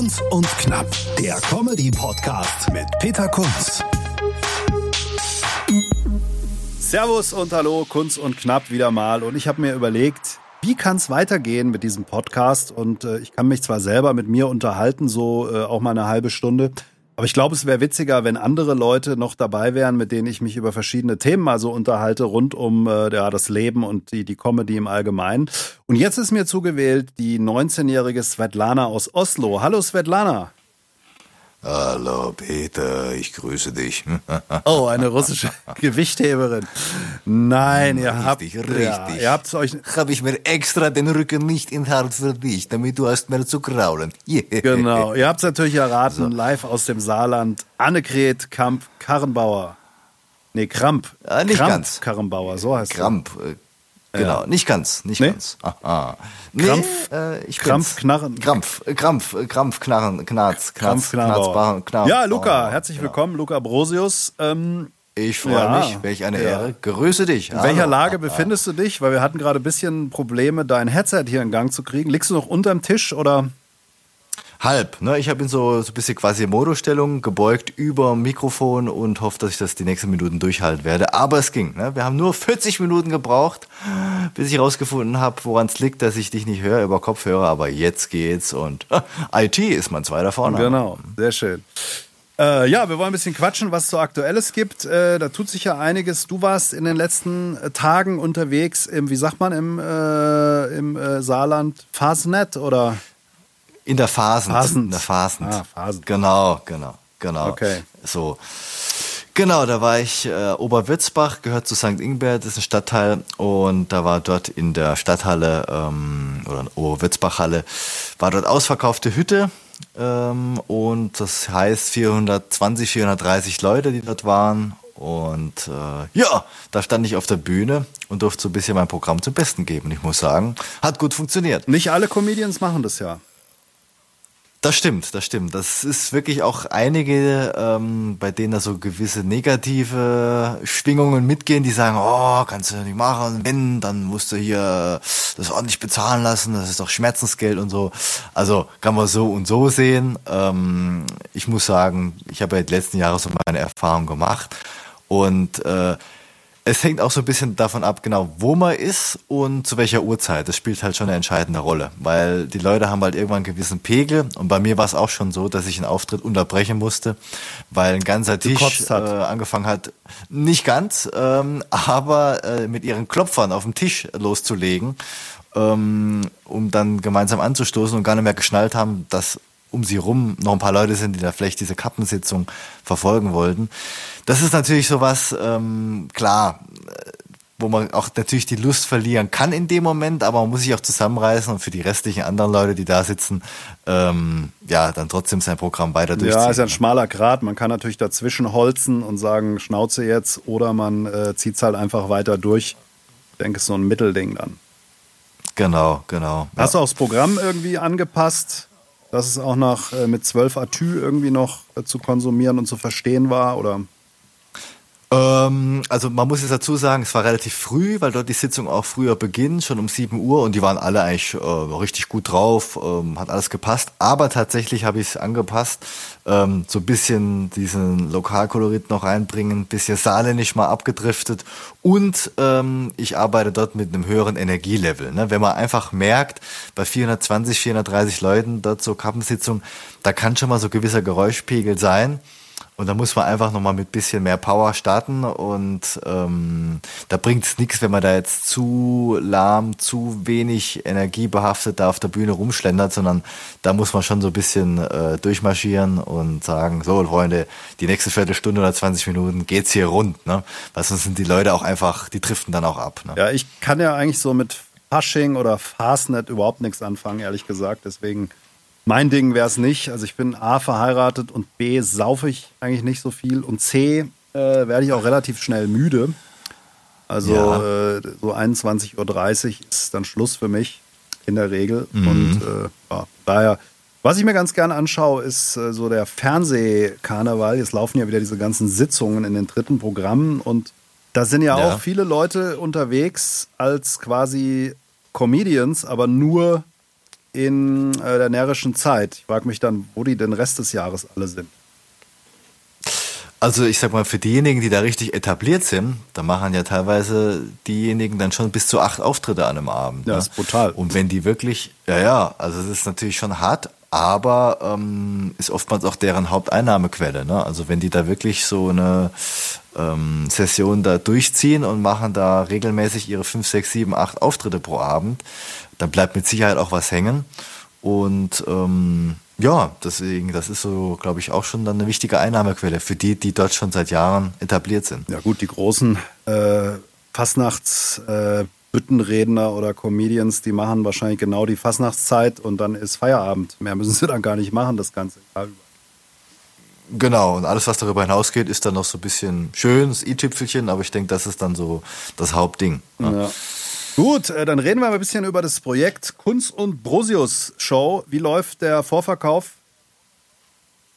Kunz und Knapp, der Comedy-Podcast mit Peter Kunz. Servus und hallo, Kunz und Knapp wieder mal. Und ich habe mir überlegt, wie kann es weitergehen mit diesem Podcast? Und äh, ich kann mich zwar selber mit mir unterhalten, so äh, auch mal eine halbe Stunde. Aber ich glaube, es wäre witziger, wenn andere Leute noch dabei wären, mit denen ich mich über verschiedene Themen mal so unterhalte, rund um äh, ja, das Leben und die, die Comedy im Allgemeinen. Und jetzt ist mir zugewählt die 19-jährige Svetlana aus Oslo. Hallo Svetlana. Hallo Peter, ich grüße dich. Oh, eine russische Gewichtheberin. Nein, ihr richtig, habt richtig. Ja, ihr habt euch Habe ich mir extra den Rücken nicht in Hart für dich, damit du hast mehr zu kraulen. Yeah. genau. Ihr habt es natürlich erraten, live aus dem Saarland. Annegret Kamp Karrenbauer. Nee, Kramp. Ah, nicht Kramp ganz. Karrenbauer, so heißt Kramp. äh, Genau, nicht ganz, nicht Nee? ganz. Aha. Nee, Krampf- äh, ich Krampf, bin's. Knarren- Krampf, äh, Krampf, äh, Krampf, Knarren, Knarz, Knarz, Knarrenbauer. Knarz, Knarz, Ja, Luca, herzlich Genau. willkommen, Luca Brosius. Ähm, Ich freue Ja. mich, welch eine Ja. Ehre. Grüße dich. in welcher Lage befindest du dich? Weil wir hatten gerade ein bisschen Probleme, dein Headset hier in Gang zu kriegen. Liegst du noch unterm Tisch oder? Halb, ne? Ich habe ihn so, so ein bisschen quasi Modostellung gebeugt über Mikrofon und hoffe, dass ich das die nächsten Minuten durchhalten werde. Aber es ging. Ne? Wir haben nur 40 Minuten gebraucht, bis ich rausgefunden habe, woran es liegt, dass ich dich nicht höre über Kopfhörer. Aber jetzt geht's und IT ist mein zweiter Vorname. Genau, sehr schön. Äh, ja, wir wollen ein bisschen quatschen, was so Aktuelles gibt. Äh, da tut sich ja einiges. Du warst in den letzten äh, Tagen unterwegs im, wie sagt man, im, äh, im äh, Saarland, Fasnet oder? In der Phasen. Phasend. In der Phasen. Ah, Phasend. Genau, genau, genau. Okay. So. Genau, da war ich, äh, Oberwürzbach gehört zu St. Ingbert, ist ein Stadtteil und da war dort in der Stadthalle ähm, oder in Oberwürzbach-Halle, war dort ausverkaufte Hütte ähm, und das heißt 420, 430 Leute, die dort waren und äh, ja, da stand ich auf der Bühne und durfte so ein bisschen mein Programm zum Besten geben. Ich muss sagen, hat gut funktioniert. Nicht alle Comedians machen das ja. Das stimmt, das stimmt. Das ist wirklich auch einige, ähm, bei denen da so gewisse negative Schwingungen mitgehen, die sagen, oh, kannst du nicht machen, wenn, dann musst du hier das ordentlich bezahlen lassen, das ist doch Schmerzensgeld und so. Also kann man so und so sehen. Ähm, ich muss sagen, ich habe ja die letzten Jahre so meine Erfahrung gemacht und äh, es hängt auch so ein bisschen davon ab, genau, wo man ist und zu welcher Uhrzeit. Das spielt halt schon eine entscheidende Rolle, weil die Leute haben halt irgendwann einen gewissen Pegel und bei mir war es auch schon so, dass ich einen Auftritt unterbrechen musste, weil ein ganzer Tisch Gekotzt äh, angefangen hat, nicht ganz, ähm, aber äh, mit ihren Klopfern auf dem Tisch loszulegen, ähm, um dann gemeinsam anzustoßen und gar nicht mehr geschnallt haben, dass um sie rum noch ein paar Leute sind, die da vielleicht diese Kappensitzung verfolgen wollten. Das ist natürlich sowas, ähm, klar, äh, wo man auch natürlich die Lust verlieren kann in dem Moment, aber man muss sich auch zusammenreißen und für die restlichen anderen Leute, die da sitzen, ähm, ja, dann trotzdem sein Programm weiter durchziehen. Ja, ist ja ein schmaler Grat. Man kann natürlich dazwischen holzen und sagen, Schnauze jetzt, oder man äh, zieht es halt einfach weiter durch. Ich denke, es ist so ein Mittelding dann. Genau, genau. Ja. Hast du auch das Programm irgendwie angepasst, dass es auch noch äh, mit 12 Atü irgendwie noch äh, zu konsumieren und zu verstehen war? Oder? Ähm, also man muss jetzt dazu sagen, es war relativ früh, weil dort die Sitzung auch früher beginnt, schon um 7 Uhr und die waren alle eigentlich äh, richtig gut drauf, ähm, hat alles gepasst. Aber tatsächlich habe ich es angepasst, ähm, so ein bisschen diesen Lokalkolorit noch reinbringen, bisschen saarländisch mal abgedriftet und ähm, ich arbeite dort mit einem höheren Energielevel. Ne? Wenn man einfach merkt, bei 420, 430 Leuten dort so Kappensitzung, da kann schon mal so gewisser Geräuschpegel sein. Und da muss man einfach nochmal mit bisschen mehr Power starten und ähm, da bringt es nichts, wenn man da jetzt zu lahm, zu wenig energiebehaftet da auf der Bühne rumschlendert, sondern da muss man schon so ein bisschen äh, durchmarschieren und sagen, so Freunde, die nächste Viertelstunde oder 20 Minuten geht's hier rund, ne? Weil sonst sind die Leute auch einfach, die driften dann auch ab. Ne? Ja, ich kann ja eigentlich so mit Fasching oder Fastnet überhaupt nichts anfangen, ehrlich gesagt. Deswegen, mein Ding wäre es nicht. Also ich bin A, verheiratet und B, saufe ich eigentlich nicht so viel. Und C, äh, werde ich auch relativ schnell müde. Also Ja. äh, so 21.30 Uhr ist dann Schluss für mich in der Regel. Mhm. Und äh, ja, daher, was ich mir ganz gern anschaue, ist äh, so der Fernsehkarneval. Jetzt laufen ja wieder diese ganzen Sitzungen in den dritten Programmen und da sind ja, Ja. auch viele Leute unterwegs als quasi Comedians, aber nur in äh, der närrischen Zeit. Ich frage mich dann, wo die den Rest des Jahres alle sind. Also ich sag mal, für diejenigen, die da richtig etabliert sind, da machen ja teilweise diejenigen dann schon bis zu acht Auftritte an einem Abend. Ja, ne? ist brutal. Und wenn die wirklich, ja, ja, also es ist natürlich schon hart, aber ähm, ist oftmals auch deren Haupteinnahmequelle. Ne? Also wenn die da wirklich so eine ähm, Session da durchziehen und machen da regelmäßig ihre fünf, sechs, sieben, acht Auftritte pro Abend, dann bleibt mit Sicherheit auch was hängen. Und ähm, ja, deswegen, das ist so, glaube ich, auch schon dann eine wichtige Einnahmequelle für die, die dort schon seit Jahren etabliert sind. Ja gut, die großen äh, Fastnachts-Büttenredner äh, oder Comedians, die machen wahrscheinlich genau die Fastnachtszeit und dann ist Feierabend. Mehr müssen sie dann gar nicht machen, das Ganze. Genau, und alles, was darüber hinausgeht, ist dann noch so ein bisschen schön, das i-Tüpfelchen, aber ich denke, das ist dann so das Hauptding. Ne? Ja. Gut, äh, dann reden wir mal ein bisschen über das Projekt Kunst und Brosius Show. Wie läuft der Vorverkauf?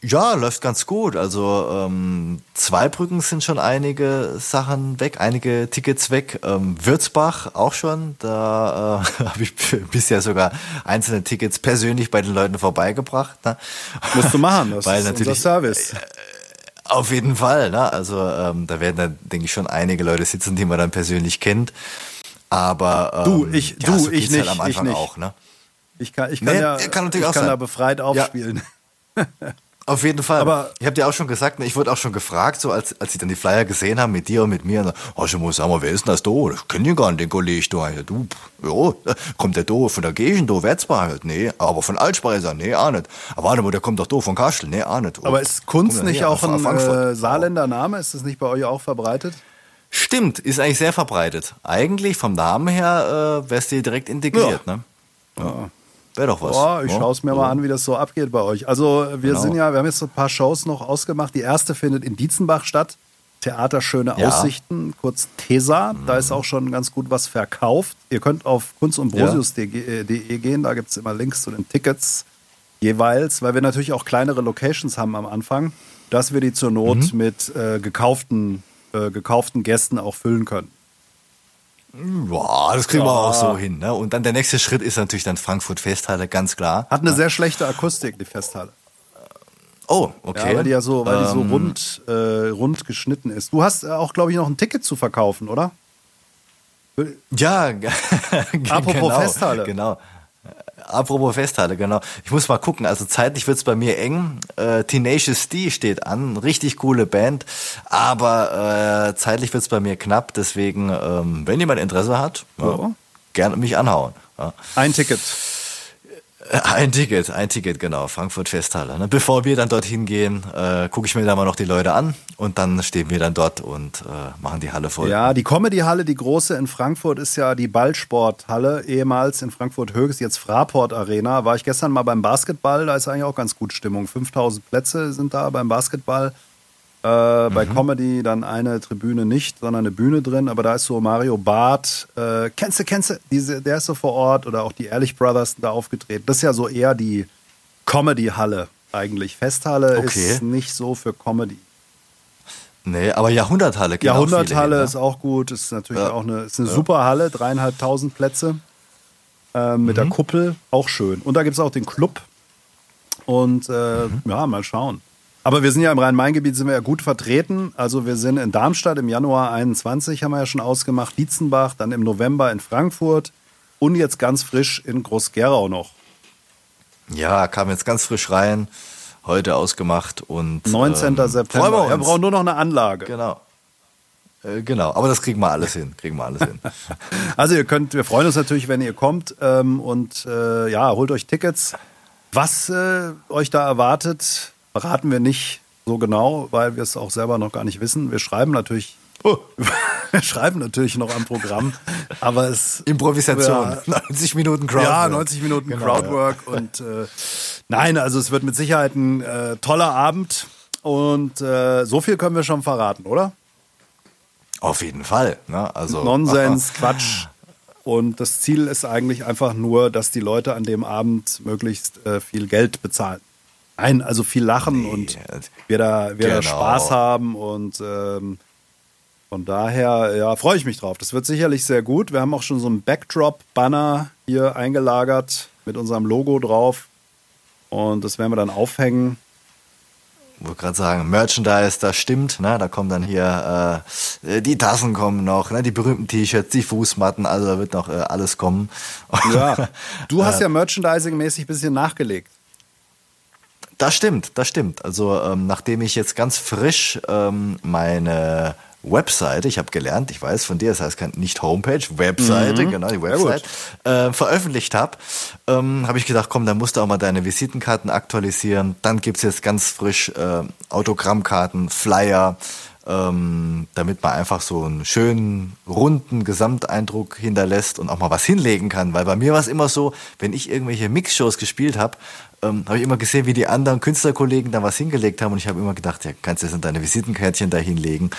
Ja, läuft ganz gut. Also ähm, Zweibrücken sind schon einige Sachen weg, einige Tickets weg. Ähm, Würzbach auch schon. Da äh, habe ich bisher sogar einzelne Tickets persönlich bei den Leuten vorbeigebracht. Ne? Musst du machen, das Weil ist natürlich, unser Service. Auf jeden Fall. Ne? Also ähm, da werden dann, denke ich, schon einige Leute sitzen, die man dann persönlich kennt. Aber ähm, du, ich, ja, du, so ich geht's nicht, halt am Anfang ich nicht. auch. Ne? Ich kann, ich kann Nee, ja, kann natürlich ich auch kann sein. da befreit aufspielen. Auf jeden Fall. Aber- ich habe dir auch schon gesagt, ne, ich wurde auch schon gefragt, so als, als sie dann die Flyer gesehen haben mit dir und mit mir. Oh, ich muss sagen, wer ist denn das da? Ich kenne den gar nicht, den Kollegen da. Ja, du, ja, kommt der da von der Gegend, da, Werzbar halt? Nee, aber von Altspeiser? Nee, auch nicht. Aber warte mal, der kommt doch da von Kastel? Nee, auch nicht. Oh, Aber ist Kunst ja nicht her, auch von ein äh, Saarländer Name? Ist das nicht bei euch auch verbreitet? Stimmt, ist eigentlich sehr verbreitet. Eigentlich vom Namen her äh, wärst du direkt integriert, ne? Ja. Wäre doch was. Boah, ich ja? schaue es mir So. mal an, wie das so abgeht bei euch. Also wir Genau. sind ja, wir haben jetzt ein paar Shows noch ausgemacht. Die erste findet in Dietzenbach statt. Theater Schöne Ja. Aussichten, kurz TESA. Da ist auch schon ganz gut was verkauft. Ihr könnt auf kunstundbrosius.de gehen, da gibt es immer Links zu den Tickets jeweils, weil wir natürlich auch kleinere Locations haben am Anfang, dass wir die zur Not Mhm. mit äh, gekauften, äh, gekauften Gästen auch füllen können. Boah, das kriegen wir Ja. auch so hin. Ne? Und dann der nächste Schritt ist natürlich dann Frankfurt Festhalle, ganz klar. Hat eine sehr schlechte Akustik, die Festhalle. Oh, okay. Ja, weil die ja so, weil die so Ähm, rund, äh, rund geschnitten ist. Du hast äh, auch, glaube ich, noch ein Ticket zu verkaufen, oder? Ja, Apropos genau, Festhalle. Genau. Apropos Festhalle, genau. Ich muss mal gucken, also zeitlich wird's bei mir eng. Äh, Tenacious D steht an, richtig coole Band, aber äh, zeitlich wird's bei mir knapp, deswegen, ähm, wenn jemand Interesse hat, ja. Ja. gerne mich anhauen. Ja. Ein Ticket. Ein Ticket, ein Ticket, genau, Frankfurt Festhalle. Ne? Bevor wir dann dorthin gehen, äh, gucke ich mir da mal noch die Leute an und dann stehen wir dann dort und äh, machen die Halle voll. Ja, die Comedy-Halle, die große in Frankfurt, ist ja die Ballsporthalle, ehemals in Frankfurt Höchst, jetzt Fraport Arena. War ich gestern mal beim Basketball, da ist eigentlich auch ganz gut Stimmung. 5000 Plätze sind da beim Basketball. Äh, Bei Comedy dann eine Tribüne nicht, sondern eine Bühne drin. Aber da ist so Mario Barth, äh, kennst du, kennst du, diese, der ist so vor Ort oder auch die Ehrlich Brothers sind da aufgetreten. Das ist ja so eher die Comedy-Halle eigentlich. Festhalle Okay. ist nicht so für Comedy. Nee, aber Jahrhunderthalle geht Jahrhunderthalle hin, ne? ist auch gut, ist natürlich Ja. auch eine, ist eine super Halle, dreieinhalbtausend Plätze ähm, mit der Kuppel, auch schön. Und da gibt es auch den Club. Und äh, ja, mal schauen. Aber wir sind ja im Rhein-Main-Gebiet, sind wir ja gut vertreten. Also wir sind in Darmstadt im Januar 21, haben wir ja schon ausgemacht, Dietzenbach, dann im November in Frankfurt und jetzt ganz frisch in Groß-Gerau noch. Ja, kam jetzt ganz frisch rein, heute ausgemacht und 19. ähm, September. wir Wir brauchen nur noch eine Anlage. Genau. Äh, Genau, aber das kriegen wir alles hin, kriegen wir alles hin. Also ihr könnt, wir freuen uns natürlich, wenn ihr kommt ähm, und äh, ja, holt euch Tickets. Was äh, euch da erwartet, verraten wir nicht so genau, weil wir es auch selber noch gar nicht wissen. Wir schreiben natürlich, wir schreiben natürlich noch am Programm, aber es Improvisation, Ja. 90 Minuten Crowdwork. ja, 90 Minuten Genau, Crowdwork und äh, nein, also es wird mit Sicherheit ein äh, toller Abend und äh, so viel können wir schon verraten, oder? Auf jeden Fall. Ne? Also, Nonsens, Quatsch. Und das Ziel ist eigentlich einfach nur, dass die Leute an dem Abend möglichst äh, viel Geld bezahlen. Nein, also viel lachen Nee, und wir da, wir da genau. Spaß haben und ähm, von daher ja, freue ich mich drauf. Das wird sicherlich sehr gut. Wir haben auch schon so einen Backdrop-Banner hier eingelagert. mit unserem Logo drauf. Und das werden wir dann aufhängen. Ich wollte gerade sagen, Merchandise, das stimmt, ne? Da kommen dann hier äh, die Tassen kommen noch, ne? die berühmten T-Shirts, die Fußmatten, also da wird noch äh, alles kommen. Ja, du hast ja merchandising-mäßig ein bisschen nachgelegt. Das stimmt, das stimmt. Also ähm, nachdem ich jetzt ganz frisch ähm, meine Webseite, ich habe gelernt, ich weiß von dir, das heißt nicht Homepage, Webseite, mhm. genau, die Website, äh, veröffentlicht habe, ähm, habe ich gedacht, komm, dann musst du auch mal deine Visitenkarten aktualisieren. Dann gibt's jetzt ganz frisch äh, Autogrammkarten, Flyer, ähm, damit man einfach so einen schönen, runden Gesamteindruck hinterlässt und auch mal was hinlegen kann. Weil bei mir war es immer so, wenn ich irgendwelche Mixshows gespielt habe, ähm, habe ich immer gesehen, wie die anderen Künstlerkollegen da was hingelegt haben und ich habe immer gedacht, ja, kannst du jetzt deine Visitenkärtchen da hinlegen.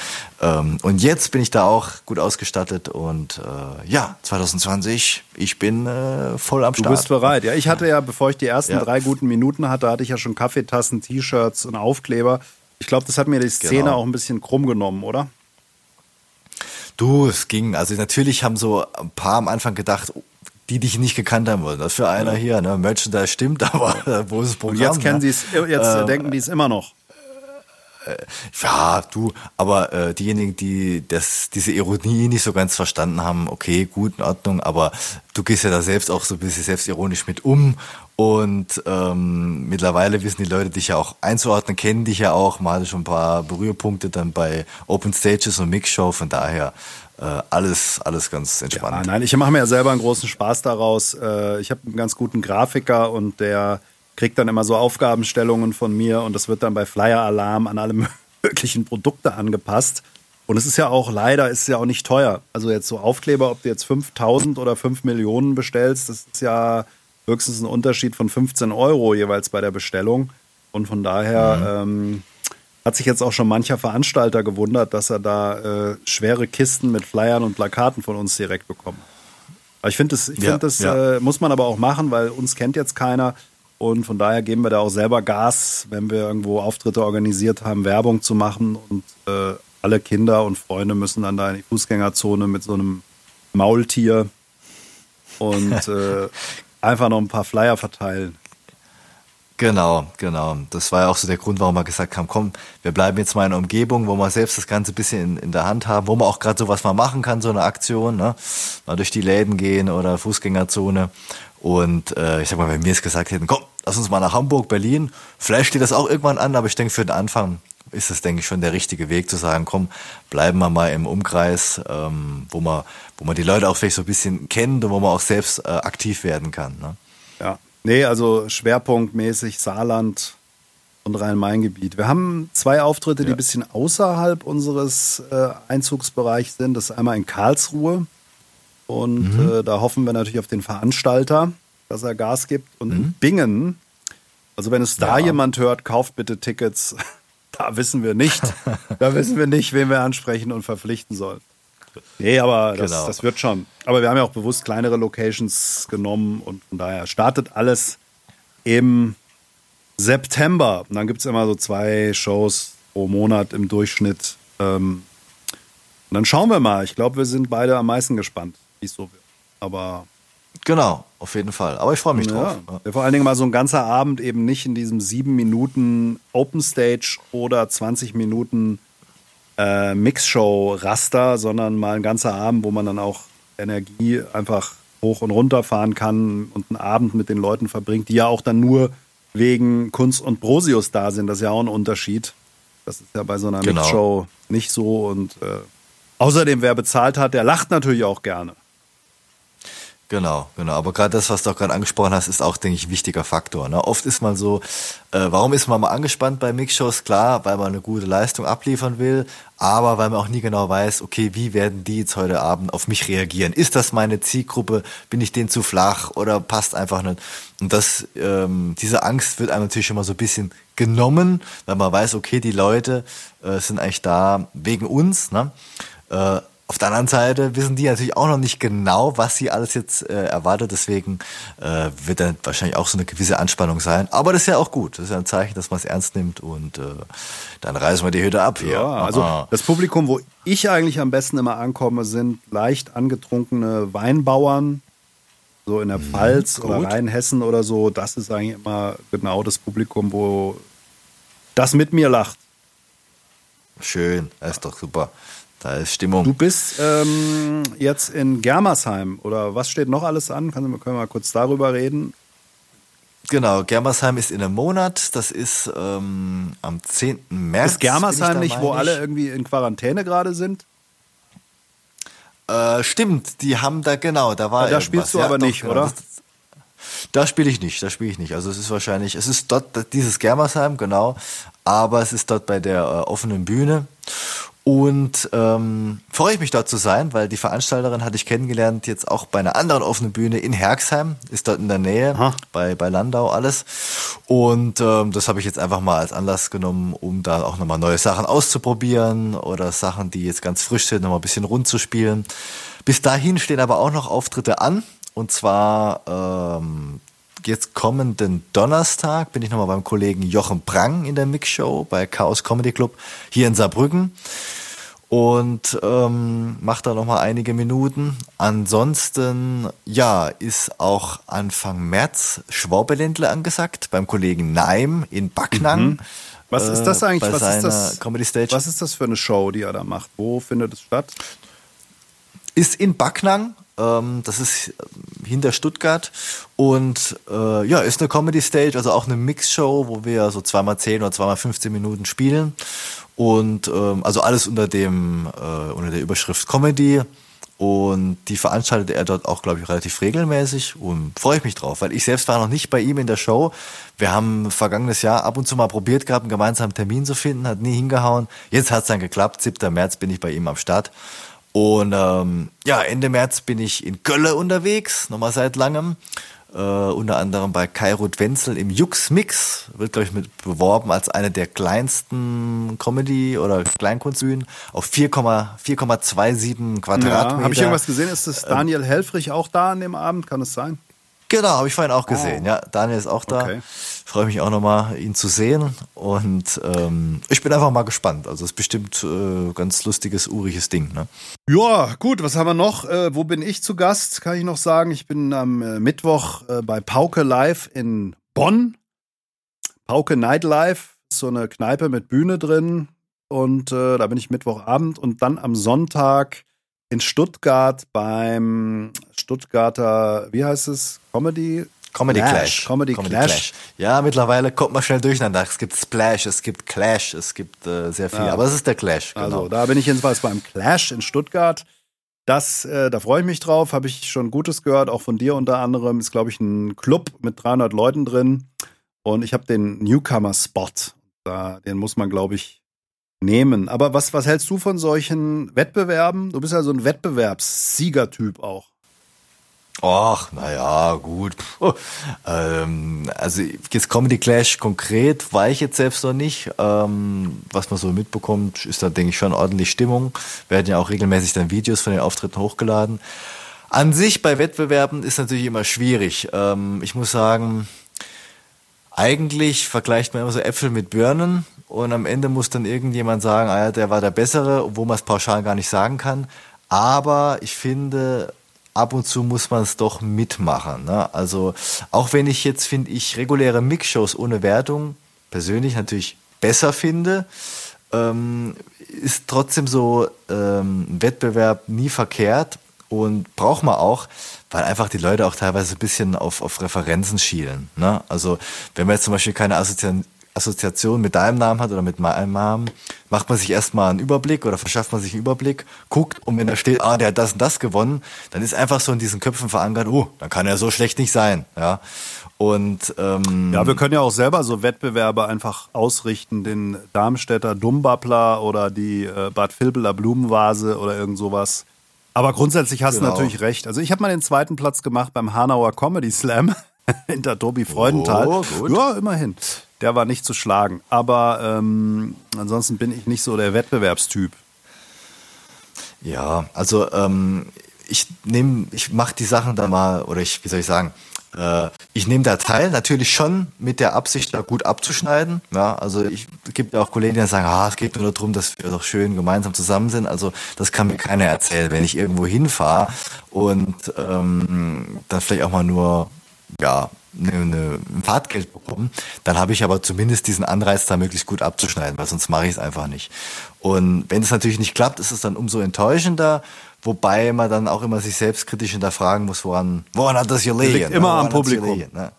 Ähm, und jetzt bin ich da auch gut ausgestattet und äh, ja, 2020, ich bin äh, voll am Start. Du bist bereit. Ja, ich hatte ja, bevor ich die ersten ja. drei guten Minuten hatte, hatte ich ja schon Kaffeetassen, T-Shirts und Aufkleber. Ich glaube, das hat mir die Szene genau. auch ein bisschen krumm genommen, oder? Du, es ging. Also natürlich haben so ein paar am Anfang gedacht, die dich nicht gekannt haben wollen. Das für einer ja. hier, ne? Merchandise stimmt, aber wo ist das Programm? Und jetzt kennen ne? sie es, jetzt ähm, denken die es immer noch. Äh, ja, du, aber äh, diejenigen, die das, diese Ironie nicht so ganz verstanden haben, okay, gut, in Ordnung, aber du gehst ja da selbst auch so ein bisschen selbstironisch mit um und ähm, mittlerweile wissen die Leute dich ja auch einzuordnen, kennen dich ja auch, mal schon ein paar Berührpunkte dann bei Open Stages und Mixshow, von daher äh, alles, alles ganz entspannt. Ja, nein, ich mache mir ja selber einen großen Spaß daraus. Äh, ich habe einen ganz guten Grafiker und der kriegt dann immer so Aufgabenstellungen von mir und das wird dann bei Flyer Alarm an alle möglichen Produkte angepasst. Und es ist ja auch leider, ist ja auch nicht teuer. Also jetzt so Aufkleber, ob du jetzt 5000 oder 5 Millionen bestellst, das ist ja höchstens ein Unterschied von 15 Euro jeweils bei der Bestellung. Und von daher mhm. ähm, hat sich jetzt auch schon mancher Veranstalter gewundert, dass er da äh, schwere Kisten mit Flyern und Plakaten von uns direkt bekommt. Aber ich finde, das, ich ja, find, das ja. äh, muss man aber auch machen, weil uns kennt jetzt keiner. Und von daher geben wir da auch selber Gas, wenn wir irgendwo Auftritte organisiert haben, Werbung zu machen. Und äh, alle Kinder und Freunde müssen dann da in die Fußgängerzone mit so einem Maultier und äh, einfach noch ein paar Flyer verteilen. Genau, genau. Das war ja auch so der Grund, warum wir gesagt haben, komm, wir bleiben jetzt mal in einer Umgebung, wo wir selbst das Ganze ein bisschen in, in der Hand haben, wo man auch gerade sowas mal machen kann, so eine Aktion, ne? mal durch die Läden gehen oder Fußgängerzone. Und äh, ich sag mal, wenn wir es gesagt hätten, komm, lass uns mal nach Hamburg, Berlin, vielleicht steht das auch irgendwann an, aber ich denke, für den Anfang ist das, denke ich, schon der richtige Weg zu sagen, komm, bleiben wir mal im Umkreis, ähm, wo man, wo man die Leute auch vielleicht so ein bisschen kennt und wo man auch selbst äh, aktiv werden kann. Ne? Ja, Nee, also schwerpunktmäßig Saarland und Rhein-Main-Gebiet. Wir haben zwei Auftritte, die ein bisschen außerhalb unseres äh, Einzugsbereichs sind. Das ist einmal in Karlsruhe. Und mhm. äh, da hoffen wir natürlich auf den Veranstalter, dass er Gas gibt. Und mhm. in Bingen, also wenn es da ja. jemand hört, kauft bitte Tickets. Da wissen wir nicht. da wissen wir nicht, wen wir ansprechen und verpflichten sollen. Nee, aber das, genau. das wird schon. Aber wir haben ja auch bewusst kleinere Locations genommen und von daher startet alles im September. Und dann gibt es immer so zwei Shows pro Monat im Durchschnitt. Ähm, und dann schauen wir mal. Ich glaube, wir sind beide am meisten gespannt, wie es so wird. Aber. Genau, auf jeden Fall. Aber ich freue mich drauf. Ja. Vor allen Dingen mal so ein ganzer Abend eben nicht in diesem sieben Minuten Open Stage oder 20 Minuten äh, Mixshow-Raster, sondern mal ein ganzer Abend, wo man dann auch Energie einfach hoch und runter fahren kann und einen Abend mit den Leuten verbringt, die ja auch dann nur wegen Kunst und Brosius da sind. Das ist ja auch ein Unterschied. Das ist ja bei so einer genau. Mixshow nicht so. Und äh, außerdem, wer bezahlt hat, der lacht natürlich auch gerne. Genau, genau. Aber gerade das, was du auch gerade angesprochen hast, ist auch, denke ich, ein wichtiger Faktor. Ne? Oft ist man so, äh, warum ist man mal angespannt bei Mixshows? Klar, weil man eine gute Leistung abliefern will, aber weil man auch nie genau weiß, okay, wie werden die jetzt heute Abend auf mich reagieren? Ist das meine Zielgruppe? Bin ich denen zu flach oder passt einfach nicht? Und das, ähm, diese Angst wird einem natürlich immer so ein bisschen genommen, weil man weiß, okay, die Leute äh, sind eigentlich da wegen uns. Ne? Äh, auf der anderen Seite wissen die natürlich auch noch nicht genau, was sie alles jetzt äh, erwartet. Deswegen äh, wird dann wahrscheinlich auch so eine gewisse Anspannung sein. Aber das ist ja auch gut. Das ist ja ein Zeichen, dass man es ernst nimmt und äh, dann reißen wir die Hütte ab. Hier. Ja, also Aha. das Publikum, wo ich eigentlich am besten immer ankomme, sind leicht angetrunkene Weinbauern so in der mhm, Pfalz mhm, oder Rheinhessen oder so, das ist eigentlich immer genau das Publikum, wo das mit mir lacht. Schön, das ist doch super. Da ist Stimmung. Du bist ähm, jetzt in Germersheim oder was steht noch alles an? Können wir mal kurz darüber reden? Genau, Germersheim ist in einem Monat. Das ist ähm, am 10. März. Ist Germersheim nicht, wo alle irgendwie in Quarantäne gerade sind? Äh, stimmt, die haben da genau, da war. Da spielst du ja, aber doch, nicht, genau, oder? da spiele ich nicht, da spiele ich nicht. Also es ist wahrscheinlich, es ist dort dieses Germersheim, genau, aber es ist dort bei der äh, offenen Bühne. Und ähm, freue ich mich dort zu sein, weil die Veranstalterin hatte ich kennengelernt jetzt auch bei einer anderen offenen Bühne in Herxheim, ist dort in der Nähe, bei, bei Landau alles. Und ähm, das habe ich jetzt einfach mal als Anlass genommen, um da auch nochmal neue Sachen auszuprobieren oder Sachen, die jetzt ganz frisch sind, nochmal ein bisschen rund zu spielen. Bis dahin stehen aber auch noch Auftritte an. Und zwar ähm, jetzt kommenden Donnerstag bin ich nochmal beim Kollegen Jochen Prang in der Mixshow bei Chaos Comedy Club hier in Saarbrücken und ähm, macht da nochmal einige Minuten. Ansonsten, ja, ist auch Anfang März Schwaubeländle angesagt beim Kollegen Neim in Backnang. Mhm. Was ist das äh, eigentlich? was, ist das, Comedy Stage. was ist das für eine Show, die er da macht? Wo findet es statt? Ist in Backnang ähm, das ist hinter Stuttgart und äh, ja, ist eine Comedy Stage, also auch eine Mixshow, wo wir so zweimal zehn oder zweimal 15 Minuten spielen und ähm, also alles unter dem äh, unter der Überschrift Comedy und die veranstaltet er dort auch, glaube ich, relativ regelmäßig und freue ich mich drauf, weil ich selbst war noch nicht bei ihm in der Show. Wir haben vergangenes Jahr ab und zu mal probiert gehabt, einen gemeinsamen Termin zu finden, hat nie hingehauen. Jetzt hat es dann geklappt. 7. März bin ich bei ihm am Start. Und ähm, ja, Ende März bin ich in Gölle unterwegs, nochmal seit langem. Äh, unter anderem bei Kairut Wenzel im Jux Mix. Wird, glaube ich, mit beworben als eine der kleinsten Comedy- oder Kleinkunstbühnen auf 4,27 Quadratmeter. Ja, Habe ich irgendwas gesehen? Ist das Daniel Helfrich auch da an dem Abend? Kann es sein? Genau, habe ich vorhin auch gesehen. Oh. Ja, Daniel ist auch da. Okay. Freue mich auch nochmal, ihn zu sehen. Und ähm, ich bin einfach mal gespannt. Also es ist bestimmt äh, ganz lustiges, uriges Ding. Ne? Ja, gut, was haben wir noch? Äh, wo bin ich zu Gast? Kann ich noch sagen. Ich bin am äh, Mittwoch äh, bei Pauke Live in Bonn. Pauke Nightlife so eine Kneipe mit Bühne drin. Und äh, da bin ich Mittwochabend. Und dann am Sonntag in Stuttgart beim Stuttgarter, wie heißt es? Comedy? Comedy Clash. Clash. Comedy, Comedy Clash. Clash. Ja, mittlerweile kommt man schnell durcheinander. Es gibt Splash, es gibt Clash, es gibt äh, sehr viel. Ja. Aber es ist der Clash. Genau. Also, da bin ich jedenfalls beim Clash in Stuttgart. Das, äh, da freue ich mich drauf. Habe ich schon Gutes gehört, auch von dir unter anderem. Ist, glaube ich, ein Club mit 300 Leuten drin. Und ich habe den Newcomer-Spot. den muss man, glaube ich, nehmen. Aber was, was hältst du von solchen Wettbewerben? Du bist ja so ein Wettbewerbssiegertyp auch. Ach, naja, gut. Ähm, also jetzt Comedy Clash konkret war ich jetzt selbst noch nicht. Ähm, was man so mitbekommt, ist da, denke ich, schon ordentlich Stimmung. Werden ja auch regelmäßig dann Videos von den Auftritten hochgeladen. An sich bei Wettbewerben ist natürlich immer schwierig. Ähm, ich muss sagen, eigentlich vergleicht man immer so Äpfel mit Birnen und am Ende muss dann irgendjemand sagen, ah ja, der war der Bessere, obwohl man es pauschal gar nicht sagen kann. Aber ich finde, ab und zu muss man es doch mitmachen. Ne? Also auch wenn ich jetzt, finde ich, reguläre Mixshows ohne Wertung persönlich natürlich besser finde, ähm, ist trotzdem so ähm, Wettbewerb nie verkehrt und braucht man auch, weil einfach die Leute auch teilweise ein bisschen auf, auf Referenzen schielen. Ne? Also wenn man jetzt zum Beispiel keine Assoziation Assoziation mit deinem Namen hat oder mit meinem Namen, macht man sich erstmal einen Überblick oder verschafft man sich einen Überblick, guckt und wenn da steht, ah, der hat das und das gewonnen, dann ist einfach so in diesen Köpfen verankert, oh, dann kann er so schlecht nicht sein, ja. Und ähm, ja, wir können ja auch selber so Wettbewerbe einfach ausrichten, den Darmstädter Dumbappler oder die äh, Bad Vilbeler Blumenvase oder irgend sowas. Aber grundsätzlich hast genau. du natürlich recht. Also ich habe mal den zweiten Platz gemacht beim Hanauer Comedy Slam hinter Tobi Freudenthal. Oh, ja, immerhin der war nicht zu schlagen. Aber ähm, ansonsten bin ich nicht so der Wettbewerbstyp. Ja, also ähm, ich nehme, ich mache die Sachen da mal, oder ich, wie soll ich sagen, äh, ich nehme da teil, natürlich schon mit der Absicht, da gut abzuschneiden. Ja, also ich gibt ja auch Kollegen, die sagen, ah, es geht nur darum, dass wir doch schön gemeinsam zusammen sind. Also das kann mir keiner erzählen. Wenn ich irgendwo hinfahre und ähm, dann vielleicht auch mal nur ja eine, eine, ein Fahrtgeld bekommen, dann habe ich aber zumindest diesen Anreiz, da möglichst gut abzuschneiden, weil sonst mache ich es einfach nicht. Und wenn es natürlich nicht klappt, ist es dann umso enttäuschender, wobei man dann auch immer sich selbstkritisch hinterfragen muss, woran, woran hat das gelegen? Liegt immer woran am Publikum. Gelegen, ne?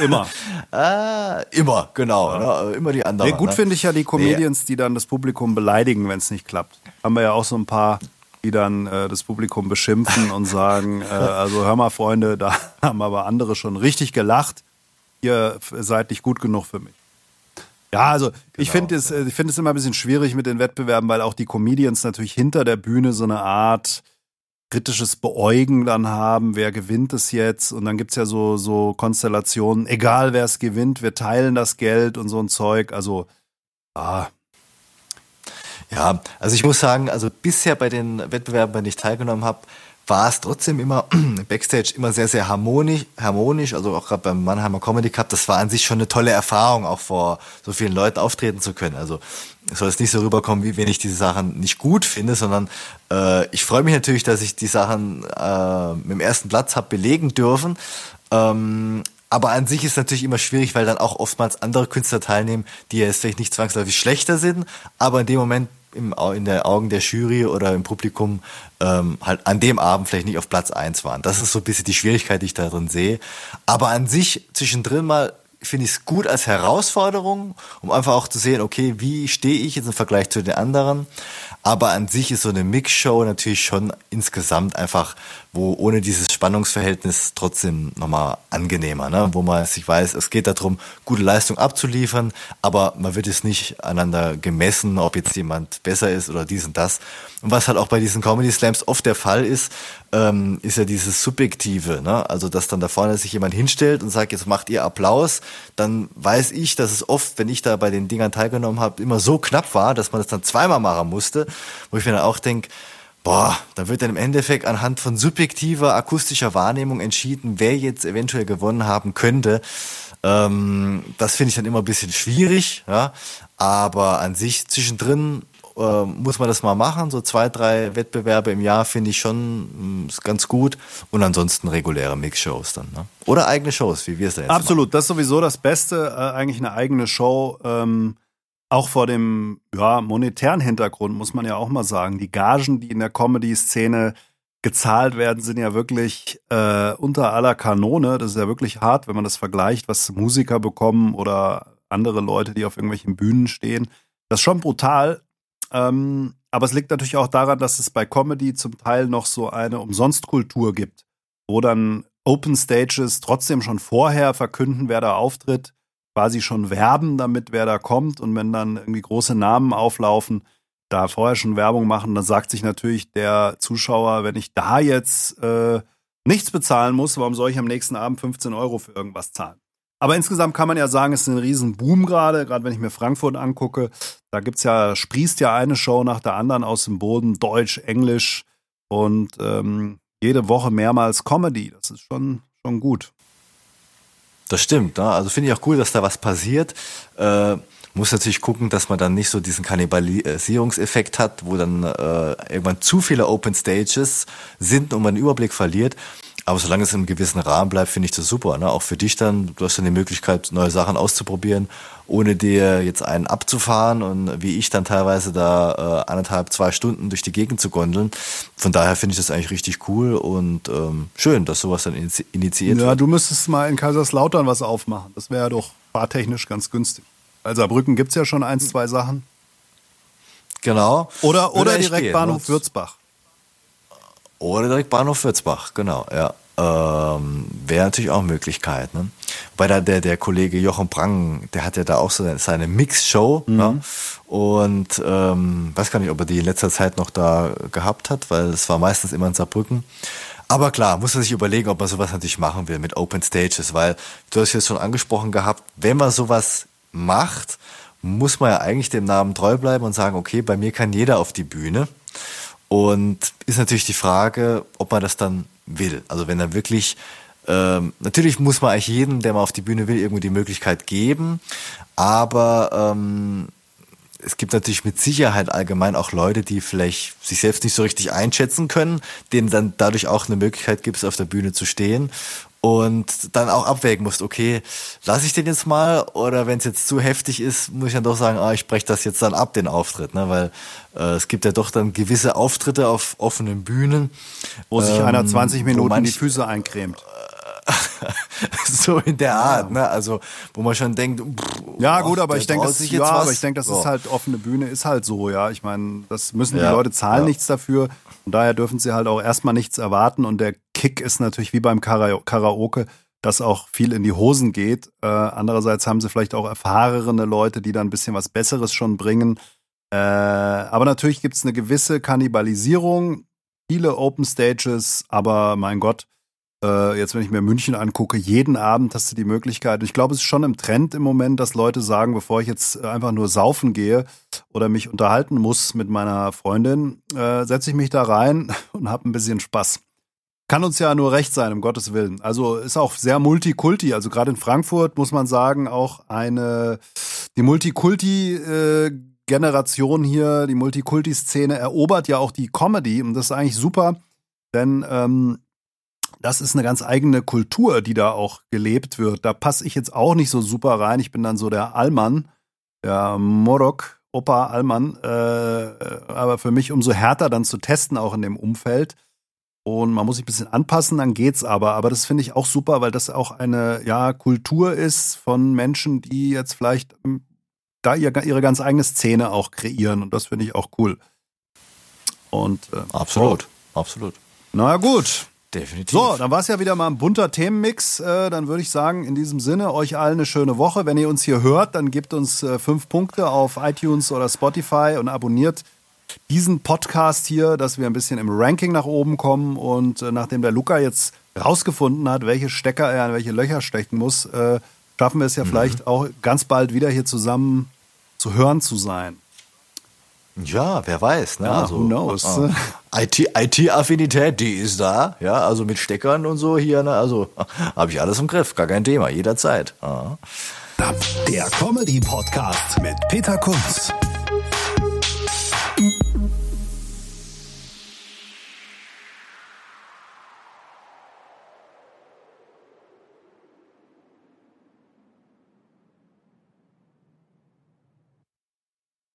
Immer. ah, immer, genau. Ja. Ne? Immer die anderen. Nee, gut ne? finde ich ja die Comedians, nee. die dann das Publikum beleidigen, wenn es nicht klappt. Haben wir ja auch so ein paar, die dann äh, das Publikum beschimpfen und sagen, äh, also hör mal Freunde, da haben aber andere schon richtig gelacht. Ihr seid nicht gut genug für mich. Ja, also genau. ich finde es, ich finde es immer ein bisschen schwierig mit den Wettbewerben, weil auch die Comedians natürlich hinter der Bühne so eine Art kritisches Beäugen dann haben, wer gewinnt es jetzt und dann gibt es ja so, so Konstellationen, egal wer es gewinnt, wir teilen das Geld und so ein Zeug, also ah. Ja, also ich muss sagen, also bisher bei den Wettbewerben, bei denen ich teilgenommen habe, war es trotzdem immer Backstage immer sehr, sehr harmonisch, harmonisch. Also auch gerade beim Mannheimer Comedy Cup, das war an sich schon eine tolle Erfahrung, auch vor so vielen Leuten auftreten zu können. Also es soll jetzt nicht so rüberkommen, wie wenn ich diese Sachen nicht gut finde, sondern äh, ich freue mich natürlich, dass ich die Sachen äh, dem ersten Platz habe belegen dürfen. Ähm, aber an sich ist natürlich immer schwierig, weil dann auch oftmals andere Künstler teilnehmen, die jetzt vielleicht nicht zwangsläufig schlechter sind, aber in dem Moment im, in der Augen der Jury oder im Publikum ähm, halt an dem Abend vielleicht nicht auf Platz eins waren. Das ist so ein bisschen die Schwierigkeit, die ich da drin sehe. Aber an sich zwischendrin mal finde ich es gut als Herausforderung, um einfach auch zu sehen, okay, wie stehe ich jetzt im Vergleich zu den anderen. Aber an sich ist so eine Mixshow natürlich schon insgesamt einfach, wo ohne dieses Spannungsverhältnis trotzdem nochmal angenehmer, ne? wo man sich weiß, es geht darum, gute Leistung abzuliefern, aber man wird es nicht aneinander gemessen, ob jetzt jemand besser ist oder dies und das. Und was halt auch bei diesen Comedy Slams oft der Fall ist, ähm, ist ja dieses Subjektive, ne? Also dass dann da vorne sich jemand hinstellt und sagt, jetzt macht ihr Applaus, dann weiß ich, dass es oft, wenn ich da bei den Dingern teilgenommen habe, immer so knapp war, dass man das dann zweimal machen musste, wo ich mir dann auch denke, boah, da wird dann im Endeffekt anhand von subjektiver akustischer Wahrnehmung entschieden, wer jetzt eventuell gewonnen haben könnte. Ähm, das finde ich dann immer ein bisschen schwierig, ja. Aber an sich zwischendrin äh, muss man das mal machen. So zwei, drei Wettbewerbe im Jahr finde ich schon mh, mm, ganz gut. Und ansonsten reguläre Mix-Shows dann. Ne? Oder eigene Shows, wie wir es da jetzt Absolut, machen. das ist sowieso das Beste, äh, eigentlich eine eigene Show. Ähm, auch vor dem ja, monetären Hintergrund muss man ja auch mal sagen. Die Gagen, die in der Comedy-Szene gezahlt werden, sind ja wirklich äh, unter aller Kanone. Das ist ja wirklich hart, wenn man das vergleicht, was Musiker bekommen oder andere Leute, die auf irgendwelchen Bühnen stehen. Das ist schon brutal. Ähm, aber es liegt natürlich auch daran, dass es bei Comedy zum Teil noch so eine Umsonstkultur gibt, wo dann Open Stages trotzdem schon vorher verkünden, wer da auftritt, quasi schon werben damit, wer da kommt. Und wenn dann irgendwie große Namen auflaufen, da vorher schon Werbung machen, dann sagt sich natürlich der Zuschauer, wenn ich da jetzt äh, nichts bezahlen muss, warum soll ich am nächsten Abend 15 Euro für irgendwas zahlen? Aber insgesamt kann man ja sagen, es ist ein Riesenboom gerade, gerade wenn ich mir Frankfurt angucke. Da gibt's ja, sprießt ja eine Show nach der anderen aus dem Boden, Deutsch, Englisch und ähm, jede Woche mehrmals Comedy. Das ist schon, schon gut. Das stimmt, ne? also finde ich auch cool, dass da was passiert. Äh, muss natürlich gucken, dass man dann nicht so diesen Kannibalisierungseffekt hat, wo dann äh, irgendwann zu viele Open Stages sind und man den Überblick verliert. Aber solange es in einem gewissen Rahmen bleibt, finde ich das super. Ne? Auch für dich dann, du hast dann die Möglichkeit, neue Sachen auszuprobieren, ohne dir jetzt einen abzufahren und wie ich dann teilweise da äh, anderthalb, zwei Stunden durch die Gegend zu gondeln. Von daher finde ich das eigentlich richtig cool und ähm, schön, dass sowas dann initiiert ja, wird. Ja, du müsstest mal in Kaiserslautern was aufmachen. Das wäre ja doch fahrtechnisch ganz günstig. Also Saarbrücken gibt es ja schon eins, zwei Sachen. Genau. Oder, oder direkt gehen, Bahnhof Würzbach. Oder direkt Bahnhof Würzbach, genau, ja. Ähm, Wäre natürlich auch eine Möglichkeit. Ne? Weil da der, der Kollege Jochen Prang, der hat ja da auch so seine Mix-Show. Mhm. Ne? Und ähm, weiß gar nicht, ob er die in letzter Zeit noch da gehabt hat, weil es war meistens immer in Saarbrücken. Aber klar, muss man sich überlegen, ob man sowas natürlich machen will mit Open Stages, weil du hast jetzt schon angesprochen gehabt, wenn man sowas macht, muss man ja eigentlich dem Namen treu bleiben und sagen, okay, bei mir kann jeder auf die Bühne. Und ist natürlich die Frage, ob man das dann will. Also wenn er wirklich ähm, natürlich muss man eigentlich jedem, der mal auf die Bühne will, irgendwie die Möglichkeit geben, aber ähm, es gibt natürlich mit Sicherheit allgemein auch Leute, die vielleicht sich selbst nicht so richtig einschätzen können, denen dann dadurch auch eine Möglichkeit gibt, auf der Bühne zu stehen und dann auch abwägen musst, okay, lasse ich den jetzt mal oder wenn es jetzt zu heftig ist, muss ich dann doch sagen, ah, ich breche das jetzt dann ab, den Auftritt, ne? weil äh, es gibt ja doch dann gewisse Auftritte auf offenen Bühnen. Wo sich ähm, einer 20 Minuten die Füße eincremt. so in der Art, ne? Also, wo man schon denkt, pff, ja gut, aber ich denke, das, ja, aber ich denke, das so. ist halt offene Bühne, ist halt so, ja. Ich meine, das müssen die ja, Leute zahlen ja. nichts dafür und daher dürfen sie halt auch erstmal nichts erwarten und der Kick ist natürlich wie beim Karaoke, dass auch viel in die Hosen geht. Äh, andererseits haben sie vielleicht auch erfahrene Leute, die dann ein bisschen was Besseres schon bringen. Äh, aber natürlich gibt es eine gewisse Kannibalisierung, viele Open Stages, aber mein Gott, äh, jetzt wenn ich mir München angucke, jeden Abend hast du die Möglichkeit. Ich glaube, es ist schon im Trend im Moment, dass Leute sagen, bevor ich jetzt einfach nur saufen gehe oder mich unterhalten muss mit meiner Freundin, äh, setze ich mich da rein und habe ein bisschen Spaß. Kann uns ja nur recht sein, um Gottes Willen. Also ist auch sehr Multikulti. Also gerade in Frankfurt muss man sagen, auch eine, die Multikulti, äh, Generation hier, die Multikulti-Szene erobert ja auch die Comedy und das ist eigentlich super, denn ähm, das ist eine ganz eigene Kultur, die da auch gelebt wird. Da passe ich jetzt auch nicht so super rein. Ich bin dann so der Allmann, der Morok, Opa Allmann. Äh, aber für mich umso härter dann zu testen, auch in dem Umfeld. Und man muss sich ein bisschen anpassen, dann geht's aber. Aber das finde ich auch super, weil das auch eine ja, Kultur ist von Menschen, die jetzt vielleicht ähm, da ihr, ihre ganz eigene Szene auch kreieren. Und das finde ich auch cool. Und äh, absolut, absolut. Na ja, gut. Definitiv. So, dann war es ja wieder mal ein bunter Themenmix. Äh, dann würde ich sagen, in diesem Sinne, euch allen eine schöne Woche. Wenn ihr uns hier hört, dann gebt uns äh, fünf Punkte auf iTunes oder Spotify und abonniert diesen Podcast hier, dass wir ein bisschen im Ranking nach oben kommen. Und äh, nachdem der Luca jetzt rausgefunden hat, welche Stecker er in welche Löcher stecken muss, schaffen wir es ja mhm. vielleicht auch ganz bald wieder hier zusammen zu hören zu sein. Ja, wer weiß. Ne? Ja, also, who knows. Uh, IT-Affinität, die ist da. Ja, also mit Steckern und so hier. Ne? Also habe ich alles im Griff. Gar kein Thema. Jederzeit. Uh. Der Comedy-Podcast mit Peter Kunz.